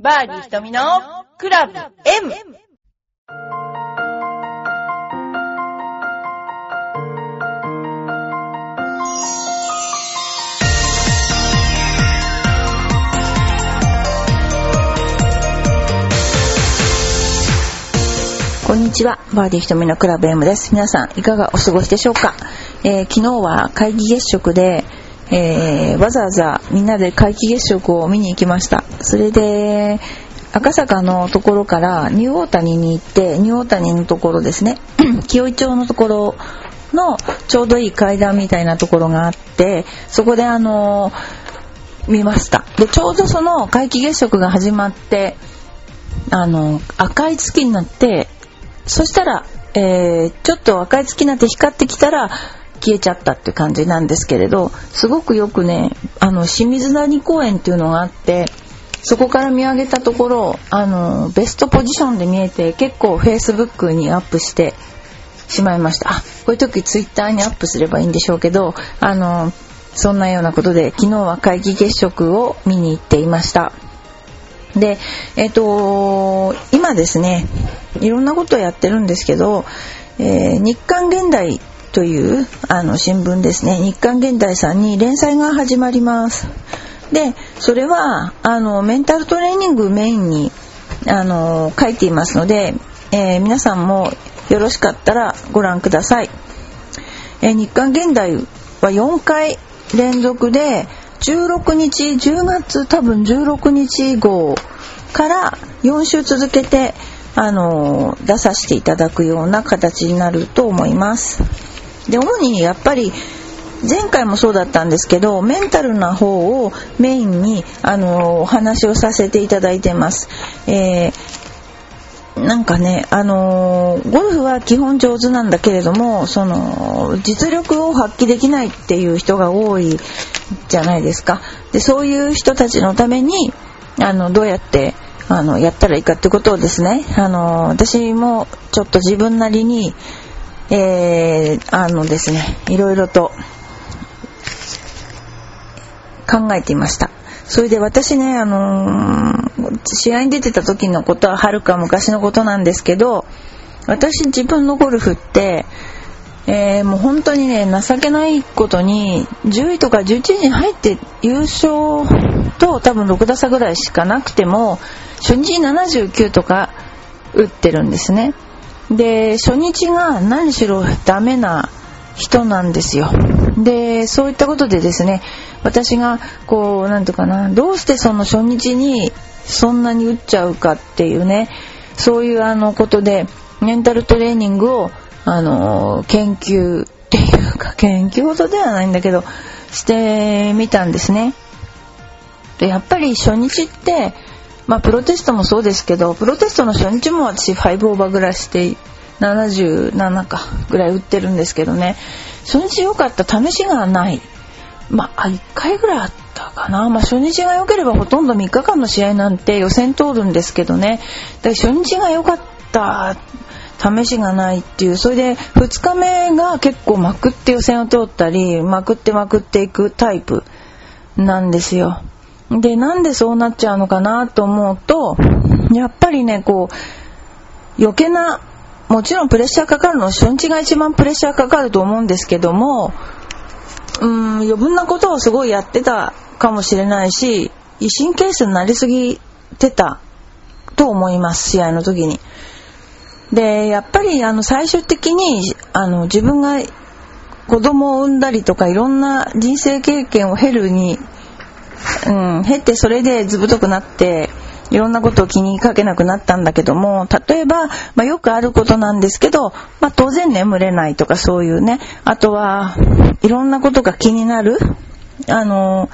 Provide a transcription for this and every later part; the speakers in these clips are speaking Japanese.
バーディー瞳のクラブ M! こんにちは。バーディー瞳のクラブ M です。皆さん、いかがお過ごしでしょうか、えー昨日は皆既月食で、えーわざわざみんなで皆既月食を見に行きました。それで、赤坂のところからニューオータニに行って、ニューオータニのところですね、清井町のところのちょうどいい階段みたいなところがあって、そこであのー見ました。で、ちょうどその皆既月食が始まって、あの、赤い月になって、そしたら、えーちょっと赤い月になって光ってきたら消えちゃったっていう感じなんですけれどすごくよくねあの清水谷公園っていうのがあってそこから見上げたところあのベストポジションで見えて結構フェイスブックにアップしてしまいましたあこういう時ツイッターにアップすればいいんでしょうけどあのそんなようなことで昨日は皆既月食を見に行っていました。で、えっ、と、今ですね、いろんなことをやってるんですけど、えー日刊現代というあの新聞ですね、日刊現代さんに連載が始まります。で、それは、あの、メンタルトレーニングメインに、あの、書いていますので、えー皆さんもよろしかったらご覧ください。えー日刊現代は4回連続で16日10月多分16日号から4週続けてあの出させていただくような形になると思いますで主にやっぱり前回もそうだったんですけどメンタルな方をメインにあのお話をさせていただいてます、えーなんかね、あのーゴルフは基本上手なんだけれどもその実力を発揮できないっていう人が多いじゃないですか。でそういう人たちのためにあのどうやってあのやったらいいかってことをですね、あのー私もちょっと自分なりに、えーあのですねいろいろと考えていました。それで私ね、あのー試合に出てた時のことははるか昔のことなんですけど、私自分のゴルフって、えーもう本当にね、情けないことに、10位とか11位に入って優勝と多分6打差ぐらいしかなくても、初日79とか打ってるんですね。で、初日が何しろダメな人なんですよ。で、そういったことでですね、私がこう、なんていうかな、どうしてその初日にそんなに打っちゃうかっていうね、そういうあのことで、メンタルトレーニングを、あの、研究っていうか、研究ほどではないんだけど、してみたんですね。で、やっぱり初日って、まあ、プロテストもそうですけど、プロテストの初日も私5オーバーぐらいして、77かぐらい打ってるんですけどね、初日良かった試しがない。まあ、1回ぐらいあったかな。まあ、初日が良ければほとんど3日間の試合なんて予選通るんですけどね。で初日が良かった試しがないっていう。それで2日目が結構まくって予選を通ったり、まくってまくっていくタイプなんですよ。で、なんでそうなっちゃうのかなと思うと、やっぱりね、こう、余計な、もちろんプレッシャーかかるのは初日が一番プレッシャーかかると思うんですけども、うん、余分なことをすごいやってたかもしれないし、威神ケースになりすぎてたと思います、試合の時に。で、やっぱりあの最終的にあの自分が子供を産んだりとかいろんな人生経験を経るに、うん、経てそれでずぶとくなって、いろんなことを気にかけなくなったんだけども、例えば、まあ、よくあることなんですけど、まあ、当然眠れないとかそういうね、あとは、いろんなことが気になる。あの、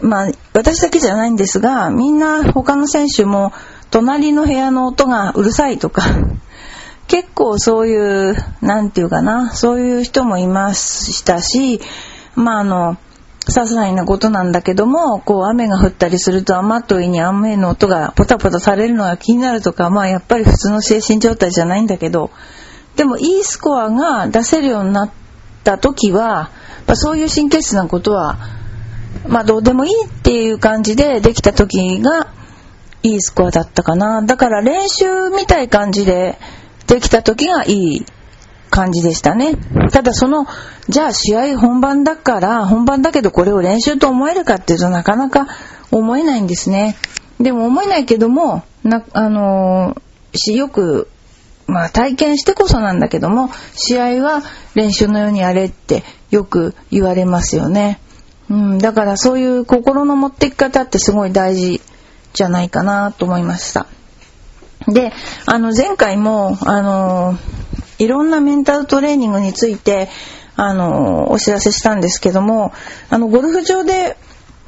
まあ、私だけじゃないんですが、みんな他の選手も、隣の部屋の音がうるさいとか、結構そういう、なんていうかな、そういう人もいましたし、まああの、些細なことなんだけども、こう雨が降ったりすると雨戸に雨の音がポタポタされるのが気になるとか、まあやっぱり普通の精神状態じゃないんだけど、でもいいスコアが出せるようになった時は、まあ、そういう神経質なことは、まあどうでもいいっていう感じでできた時が、いいスコアだったかな。だから練習みたい感じでできた時がいい感じでしたね。ただその、じゃあ試合本番だから、本番だけどこれを練習と思えるかっていうとなかなか思えないんですね。でも思えないけども、な、あのー、よく、まあ体験してこそなんだけども、試合は練習のようにやれってよく言われますよね。うん、だからそういう心の持っていき方ってすごい大事じゃないかなと思いました。で、あの前回も、あのいろんなメンタルトレーニングについて、あのお知らせしたんですけども、あのゴルフ場で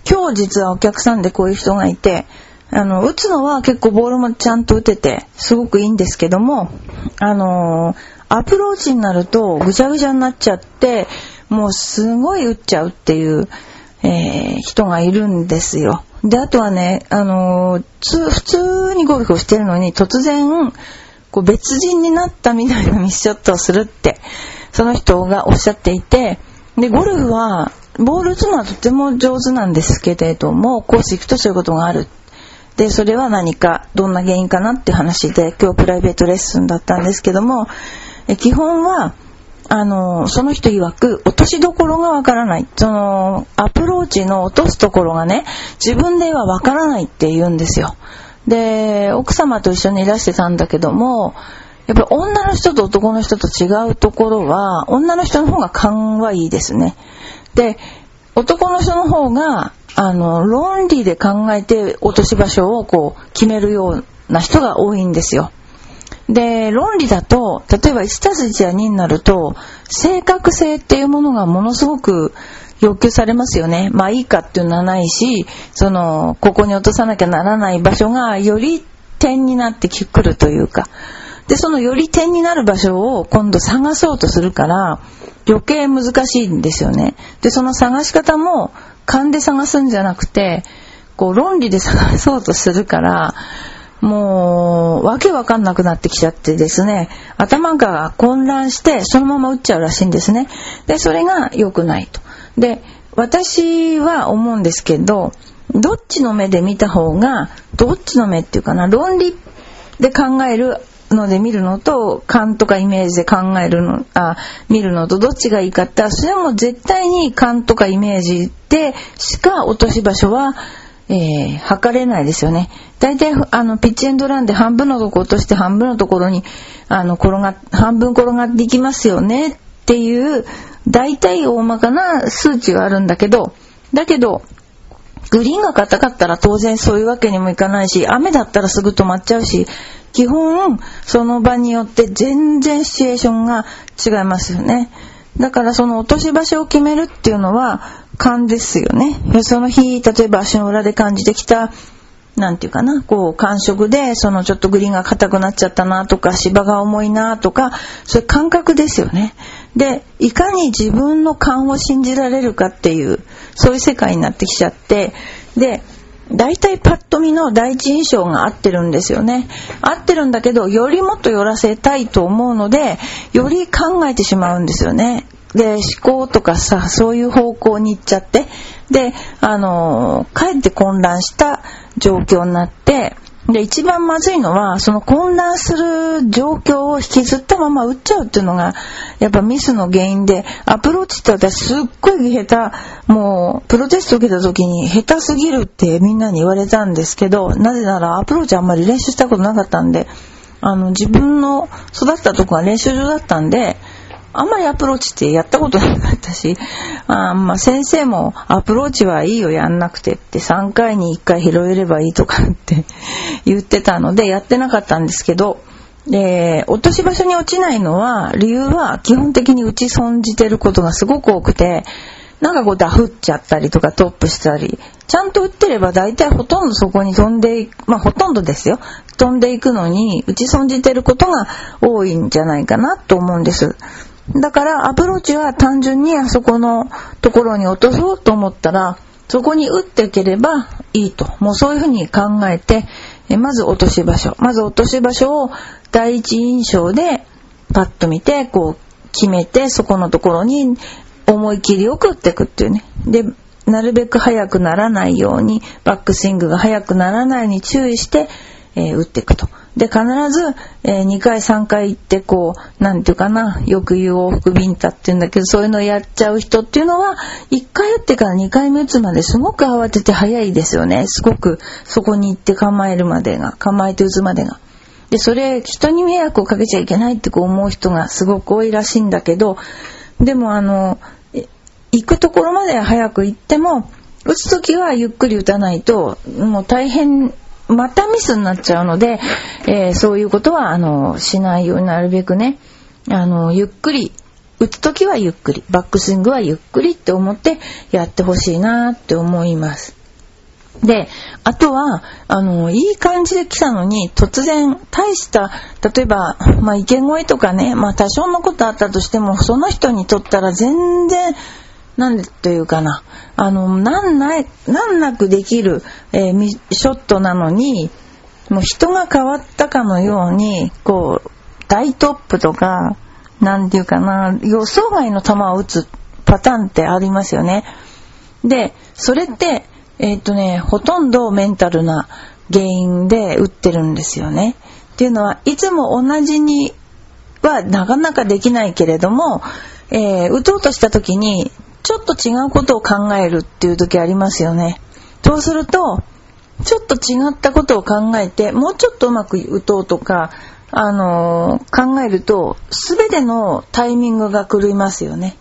今日実はお客さんでこういう人がいて、あの、打つのは結構ボールもちゃんと打てて、すごくいいんですけども、あのアプローチになるとぐちゃぐちゃになっちゃって、もうすごい打っちゃうっていう、えー、人がいるんですよ。で、あとはね、あの、普通にゴルフをしてるのに突然、こう別人になったみたいなミスショットをするって、その人がおっしゃっていて、で、ゴルフは、ボール打つのはとても上手なんですけれども、コース行くとそういうことがある。で、それは何か、どんな原因かなって話で、今日プライベートレッスンだったんですけども、基本は、あの、その人曰く、落としどころがわからない。その、アプローチの落とすところがね、自分ではわからないって言うんですよ。で、奥様と一緒にいらしてたんだけども、やっぱり女の人と男の人と違うところは、女の人の方が勘はいいですね。で、男の人の方が、あの、論理で考えて落とし場所をこう、決めるような人が多いんですよ。で、論理だと、例えば1たす1や2になると、正確性っていうものがものすごく要求されますよね。まあいいかっていうのはないし、その、ここに落とさなきゃならない場所がより点になってくるというか。で、そのより点になる場所を今度探そうとするから、余計難しいんですよね。で、その探し方も勘で探すんじゃなくて、こう論理で探そうとするから、もう、わけわかんなくなってきちゃってですね、頭が混乱して、そのまま打っちゃうらしいんですね。で、それが良くないと。で、私は思うんですけど、どっちの目で見た方が、どっちの目っていうかな、論理で考えるので見るのと、勘とかイメージで考えるの、あ、見るのとどっちがいいかってそれも絶対に勘とかイメージでしか落とし場所はえー、測れないですよね。大体、あの、ピッチエンドランで半分のとこ落として半分のところに、あの、転が、半分転がっていきますよねっていう、大体大まかな数値があるんだけど、だけど、グリーンが硬かったら当然そういうわけにもいかないし、雨だったらすぐ止まっちゃうし、基本、その場によって全然シチュエーションが違いますよね。だからその落とし場所を決めるっていうのは、感ですよね。その日、例えば足の裏で感じてきた、なんていうかな、こう、感触で、そのちょっとグリーンが硬くなっちゃったなとか、芝が重いなとか、そういう感覚ですよね。で、いかに自分の勘を信じられるかっていう、そういう世界になってきちゃって、で、大体パッと見の第一印象が合ってるんですよね。合ってるんだけど、よりもっと寄らせたいと思うので、より考えてしまうんですよね。で、思考とかさ、そういう方向に行っちゃって、で、あの、かえって混乱した状況になって、で、一番まずいのは、その混乱する状況を引きずったまま打っちゃうっていうのが、やっぱミスの原因で、アプローチって私すっごい下手、もう、プロテスト受けた時に下手すぎるってみんなに言われたんですけど、なぜならアプローチあんまり練習したことなかったんで、あの、自分の育ったとこが練習場だったんで、あんまりアプローチってやったことなかったし、あまあ、先生もアプローチはいいよやんなくてって3回に1回拾えればいいとかって 言ってたのでやってなかったんですけど、で、落とし場所に落ちないのは、理由は基本的に打ち損じてることがすごく多くて、なんかこうダフっちゃったりとかトップしたり、ちゃんと打ってれば大体ほとんどそこに飛んでいく、まあほとんどですよ。飛んでいくのに打ち損じてることが多いんじゃないかなと思うんです。だからアプローチは単純にあそこのところに落とそうと思ったら、そこに打っていければいいと。もうそういうふうに考えて、まず落とし場所。まず落とし場所を第一印象でパッと見て、こう決めて、そこのところに思い切りよく打っていくっていうね。で、なるべく速くならないように、バックスイングが速くならないように注意して、えー、打っていくと。で、必ず、えー、2回3回行って、こう、なんていうかな、よく言う往復ビンタって言うんだけど、そういうのをやっちゃう人っていうのは、1回打ってから2回目打つまですごく慌てて早いですよね。すごく、そこに行って構えるまでが、構えて打つまでが。で、それ、人に迷惑をかけちゃいけないってこう思う人がすごく多いらしいんだけど、でもあの、行くところまで早く行っても、打つときはゆっくり打たないと、もう大変またミスになっちゃうので、えー、そういうことは、あの、しないようになるべくね、あの、ゆっくり、打つときはゆっくり、バックスイングはゆっくりって思ってやってほしいなって思います。で、あとは、あの、いい感じで来たのに、突然、大した、例えば、まあ、池越えとかね、まあ、多少のことあったとしても、その人にとったら全然、なんというかな、あの、なんない、なんなくできる、えー、ショットなのに、もう人が変わったかのように、こう、大トップとか、なんていうかな、予想外の球を打つパターンってありますよね。で、それって、えー、っとね、ほとんどメンタルな原因で打ってるんですよね。っていうのは、いつも同じにはなかなかできないけれども、えー、打とうとした時にちょっと違うことを考えるっていう時ありますよね。そうすると、ちょっと違ったことを考えて、もうちょっとうまく打とうとか、あのー、考えると、すべてのタイミングが狂いますよね。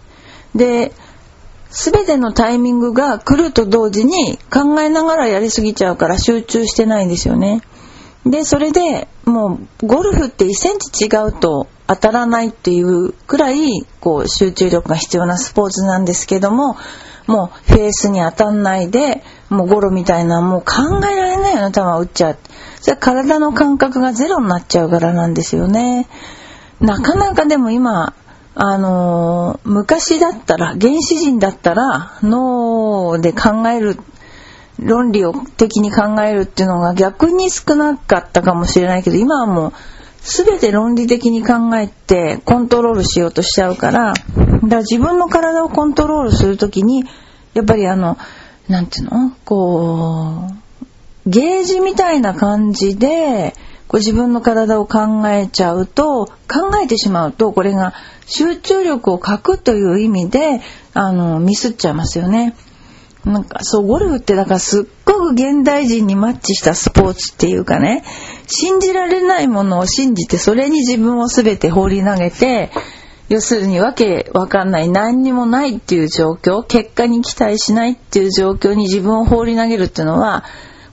で、すべてのタイミングが来ると同時に考えながらやりすぎちゃうから集中してないんですよね。で、それでもうゴルフって1センチ違うと当たらないっていうくらいこう集中力が必要なスポーツなんですけども、もうフェースに当たんないで、もうゴロみたいなもう考えられないような球を打っちゃう。それ体の感覚がゼロになっちゃうからなんですよね。なかなかでも今、あのー、昔だったら、原始人だったら、脳で考える論理を的に考えるっていうのが逆に少なかったかもしれないけど、今はもう全て論理的に考えてコントロールしようとしちゃうから、だから自分の体をコントロールするときに、やっぱりあの、なんていうの？こう、ゲージみたいな感じで、こう自分の体を考えちゃうと、考えてしまうと、これが集中力を欠くという意味で、あの、ミスっちゃいますよね。なんかそう、ゴルフってだからすっごく現代人にマッチしたスポーツっていうかね、信じられないものを信じて、それに自分を全て放り投げて、要するにわけわかんない、何にもないっていう状況、結果に期待しないっていう状況に自分を放り投げるっていうのは、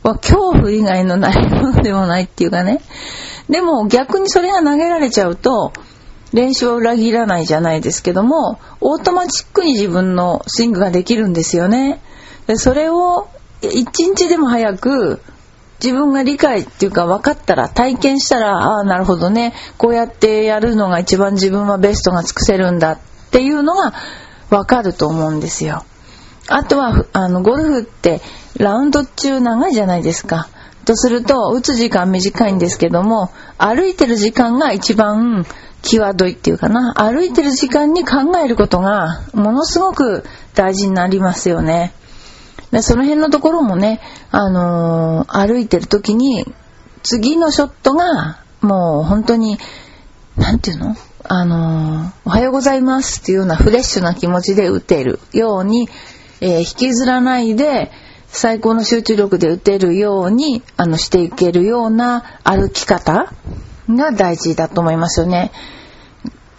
恐怖以外のないものでもないっていうかね。でも逆にそれが投げられちゃうと、練習を裏切らないじゃないですけども、オートマチックに自分のスイングができるんですよね。それを一日でも早く自分が理解っていうか分かったら体験したらああなるほどねこうやってやるのが一番自分はベストが尽くせるんだっていうのが分かると思うんですよ。あとはあのゴルフってラウンド中長いじゃないですか。とすると打つ時間短いんですけども歩いてる時間が一番際どいっていうかな歩いてる時間に考えることがものすごく大事になりますよね。でその辺のところもね、あのー、歩いてる時に、次のショットが、もう本当に、なんていうの？あのー、おはようございますっていうようなフレッシュな気持ちで打てるように、えー、引きずらないで、最高の集中力で打てるように、あの、していけるような歩き方が大事だと思いますよね。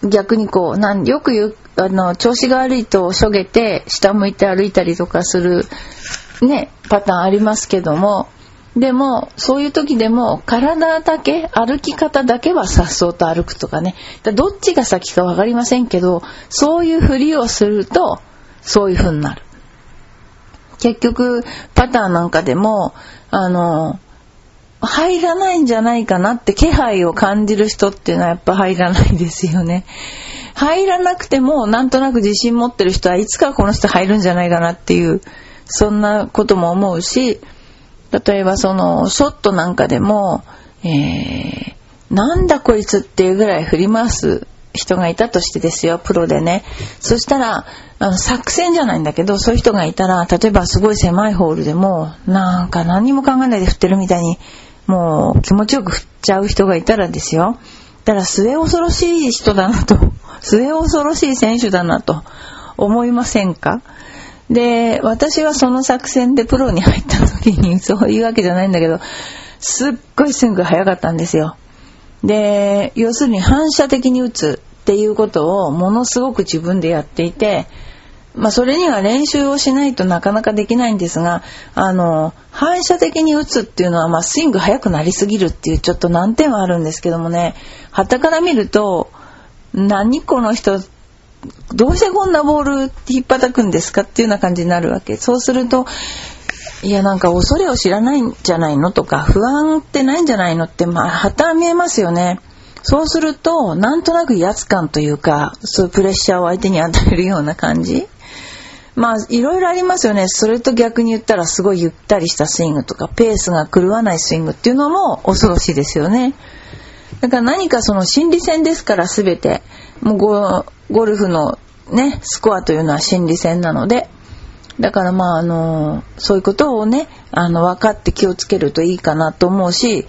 逆にこう、なんよく言う、あの、調子が悪いとしょげて、下向いて歩いたりとかする、ね、パターンありますけども、でも、そういう時でも、体だけ、歩き方だけはさっそうと歩くとかね。どっちが先かわかりませんけど、そういうふりをすると、そういう風になる。結局、パターンなんかでも、あの、入らないんじゃないかなって気配を感じる人っていうのはやっぱ入らないですよね。入らなくてもなんとなく自信持ってる人はいつかこの人入るんじゃないかなっていうそんなことも思うし例えばそのショットなんかでも、えー、なんだこいつっていうぐらい振り回す人がいたとしてですよ、プロでね。そしたら、あの、作戦じゃないんだけど、そういう人がいたら、例えばすごい狭いホールでも、なんか何も考えないで振ってるみたいに、もう気持ちよく振っちゃう人がいたらですよ。だから末恐ろしい人だなと、末恐ろしい選手だなと思いませんか？で、私はその作戦でプロに入った時に、そういうわけじゃないんだけど、すっごいスイング早かったんですよ。で、要するに反射的に打つっていうことをものすごく自分でやっていて、まあそれには練習をしないとなかなかできないんですが、あの、反射的に打つっていうのは、まあスイング速くなりすぎるっていうちょっと難点はあるんですけどもね、旗から見ると、何この人、どうしてこんなボール引っ叩くんですかっていうような感じになるわけ。そうすると、いやなんか恐れを知らないんじゃないのとか不安ってないんじゃないのってまあ旗見えますよね。そうするとなんとなく威圧感というかそういうプレッシャーを相手に与えるような感じ。まあいろいろありますよね。それと逆に言ったらすごいゆったりしたスイングとかペースが狂わないスイングっていうのも恐ろしいですよね。だから何かその心理戦ですから全てもうゴルフのねスコアというのは心理戦なのでだからまああのそういうことをねあの分かって気をつけるといいかなと思うし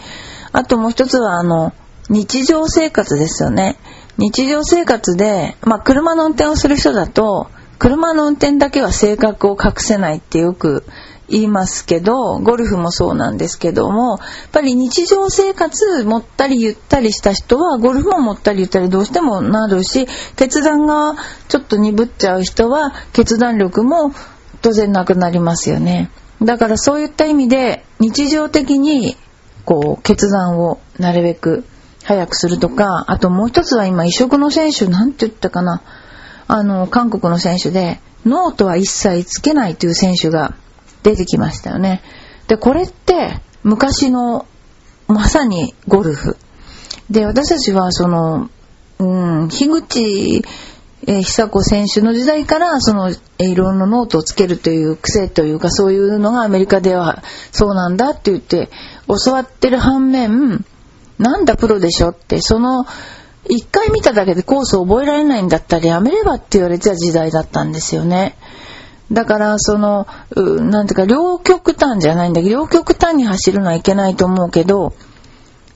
あともう一つはあの日常生活ですよね日常生活で、まあ、車の運転をする人だと車の運転だけは性格を隠せないってよく言いますけどゴルフもそうなんですけどもやっぱり日常生活もったりゆったりした人はゴルフももったりゆったりどうしてもなるし決断がちょっと鈍っちゃう人は決断力も当然なくなりますよね。だからそういった意味で日常的にこう決断をなるべく早くするとか、あともう一つは今異色の選手、なんて言ったかな、あの、韓国の選手で、ノートは一切つけないという選手が出てきましたよね。で、これって昔のまさにゴルフ。で、私たちはその、うん、樋口えー、久子選手の時代からその、えー、いろんなノートをつけるという癖というかそういうのがアメリカではそうなんだって言って教わってる反面なんだプロでしょってその一回見ただけでコースを覚えられないんだったらやめればって言われてた時代だったんですよね。だからそのなんていうか両極端じゃないんだけど両極端に走るのはいけないと思うけど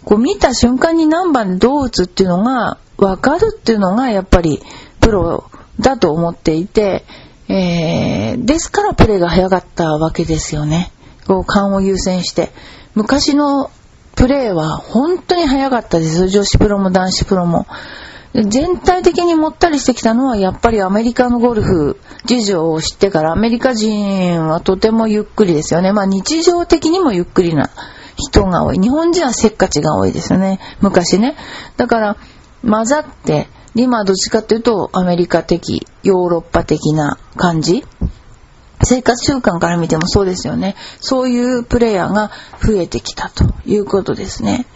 こう見た瞬間に何番でどう打つっていうのが分かるっていうのがやっぱりプロだと思っていて、えー、ですからプレーが早かったわけですよね。こう勘を優先して。昔のプレーは本当に早かったです。女子プロも男子プロも。全体的にもったりしてきたのはやっぱりアメリカのゴルフ事情を知ってからアメリカ人はとてもゆっくりですよね。まあ日常的にもゆっくりな人が多い。日本人はせっかちが多いですよね。昔ね。だから混ざって、今どっちかっていうとアメリカ的、ヨーロッパ的な感じ生活習慣から見てもそうですよね。そういうプレイヤーが増えてきたということですね。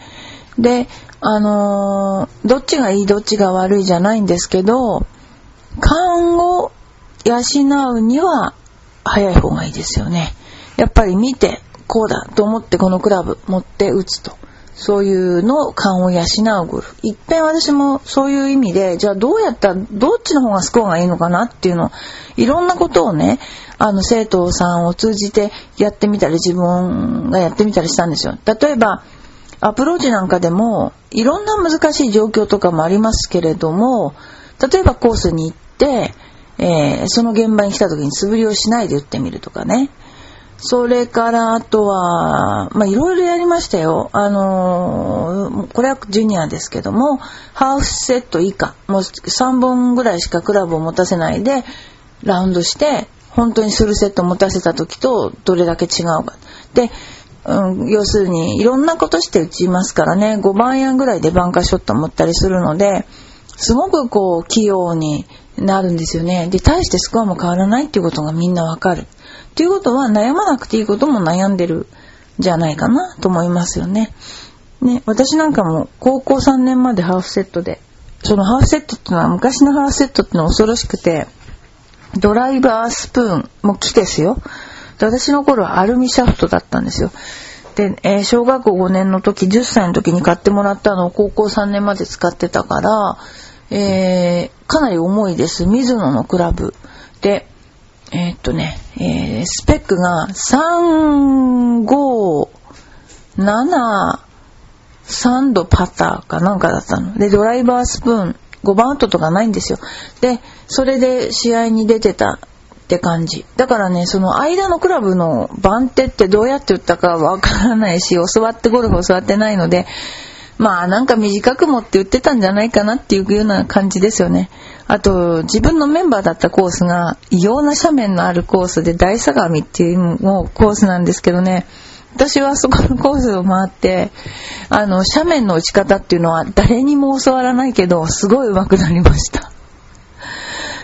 で、あのー、どっちがいいどっちが悪いじゃないんですけど、勘を養うには早い方がいいですよね。やっぱり見て、こうだと思ってこのクラブ持って打つと。そういうのを勘を養うゴルフ。一遍私もそういう意味で、じゃあどうやったら、どっちの方がスコアがいいのかなっていうの、いろんなことをね、あの、生徒さんを通じてやってみたり、自分がやってみたりしたんですよ。例えば、アプローチなんかでも、いろんな難しい状況とかもありますけれども、例えばコースに行って、えー、その現場に来た時に素振りをしないで打ってみるとかね。それからあとは、まあいろいろやりましたよ。あのー、これはジュニアですけども、ハーフセット以下、もう3本ぐらいしかクラブを持たせないで、ラウンドして、本当にフルセット持たせた時とどれだけ違うか。で、うん、要するにいろんなことして打ちますからね、5番アイアンぐらいでバンカーショット持ったりするので、すごくこう器用になるんですよね。で、大してスコアも変わらないっていうことがみんなわかる。っていうことは悩まなくていいことも悩んでるじゃないかなと思いますよね。ね、私なんかも高校3年までハーフセットで、そのハーフセットっていうのは昔のハーフセットっていうのは恐ろしくて、ドライバースプーンも木ですよ。で私の頃はアルミシャフトだったんですよ。で、えー、小学校5年の時、10歳の時に買ってもらったのを高校3年まで使ってたから、えー、かなり重いです。ミズノのクラブ。で、えーっとね、えースペックが3、5、7、3度パターかなんかだったの。で、ドライバースプーン、5番アウトとかないんですよ。で、それで試合に出てたって感じ。だからね、その間のクラブの番手ってどうやって打ったかわからないし、教わってゴルフ教わってないので、まあなんか短く持って打ってたんじゃないかなっていうような感じですよね。あと、自分のメンバーだったコースが異様な斜面のあるコースで大相模っていうもうコースなんですけどね、私はそこのコースを回って、あの、斜面の打ち方っていうのは誰にも教わらないけど、すごい上手くなりました。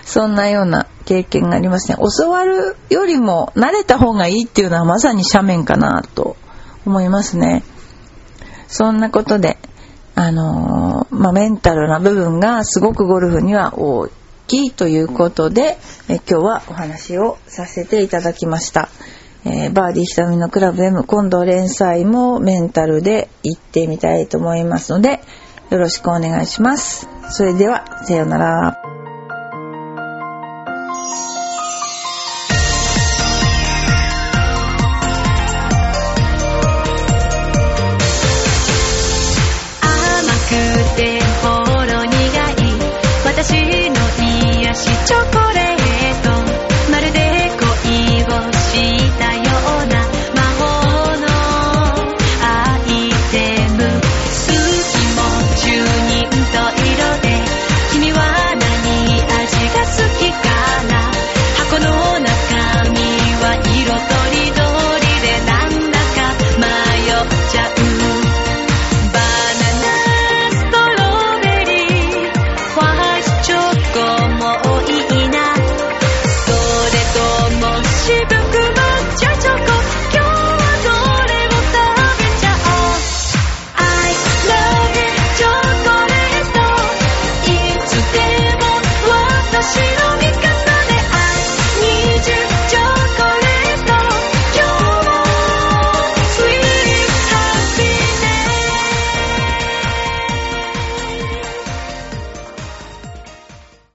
そんなような経験がありますね。教わるよりも慣れた方がいいっていうのはまさに斜面かなと思いますね。そんなことで、あのーまあ、メンタルな部分がすごくゴルフには大きいということで、え今日はお話をさせていただきました。えーバーディーひたみのクラブ M 今度連載もメンタルで行ってみたいと思いますので、よろしくお願いします。それでは、さようなら。癒しチョコレート